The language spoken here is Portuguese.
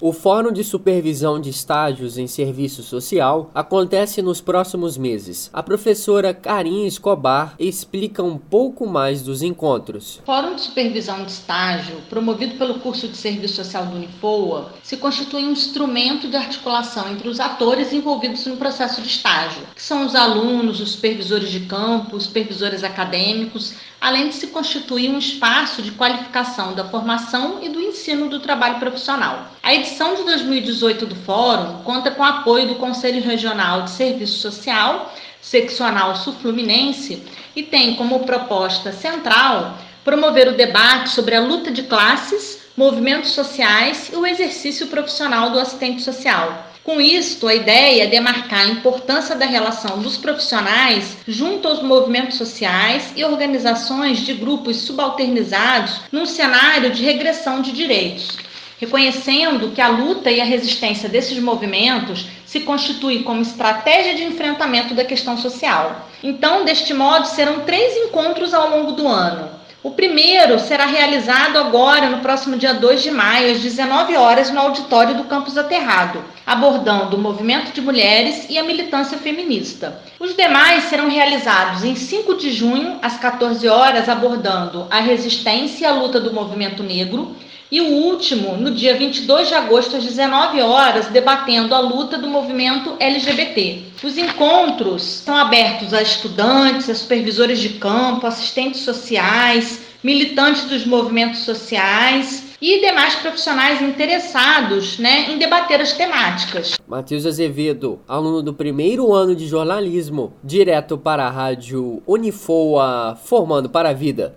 O Fórum de Supervisão de Estágios em Serviço Social acontece nos próximos meses. A professora Karim Escobar explica um pouco mais dos encontros. O Fórum de Supervisão de Estágio, promovido pelo curso de Serviço Social do Unifoa, se constitui um instrumento de articulação entre os atores envolvidos no processo de estágio, que são os alunos, os supervisores de campo, os supervisores acadêmicos, além de se constituir um espaço de qualificação da formação e do ensino do trabalho profissional. A edição de 2018 do Fórum conta com apoio do Conselho Regional de Serviço Social, seccional sul-fluminense, e tem como proposta central promover o debate sobre a luta de classes, movimentos sociais e o exercício profissional do assistente social com isto, a ideia é demarcar a importância da relação dos profissionais junto aos movimentos sociais e organizações de grupos subalternizados num cenário de regressão de direitos, reconhecendo que a luta e a resistência desses movimentos se constitui como estratégia de enfrentamento da questão social. Então, deste modo, serão três encontros ao longo do ano o primeiro será realizado agora, no próximo dia 2 de maio, às 19 horas, no auditório do Campus Aterrado, abordando o movimento de mulheres e a militância feminista. Os demais serão realizados em 5 de junho, às 14 horas, abordando a resistência e a luta do movimento negro, e o último, no dia 22 de agosto, às 19 horas, debatendo a luta do movimento LGBT. Os encontros são abertos a estudantes, a supervisores de campo, assistentes sociais, militantes dos movimentos sociais e demais profissionais interessados né, em debater as temáticas. Matheus Azevedo, aluno do primeiro ano de jornalismo, direto para a rádio Unifoa, formando para a vida.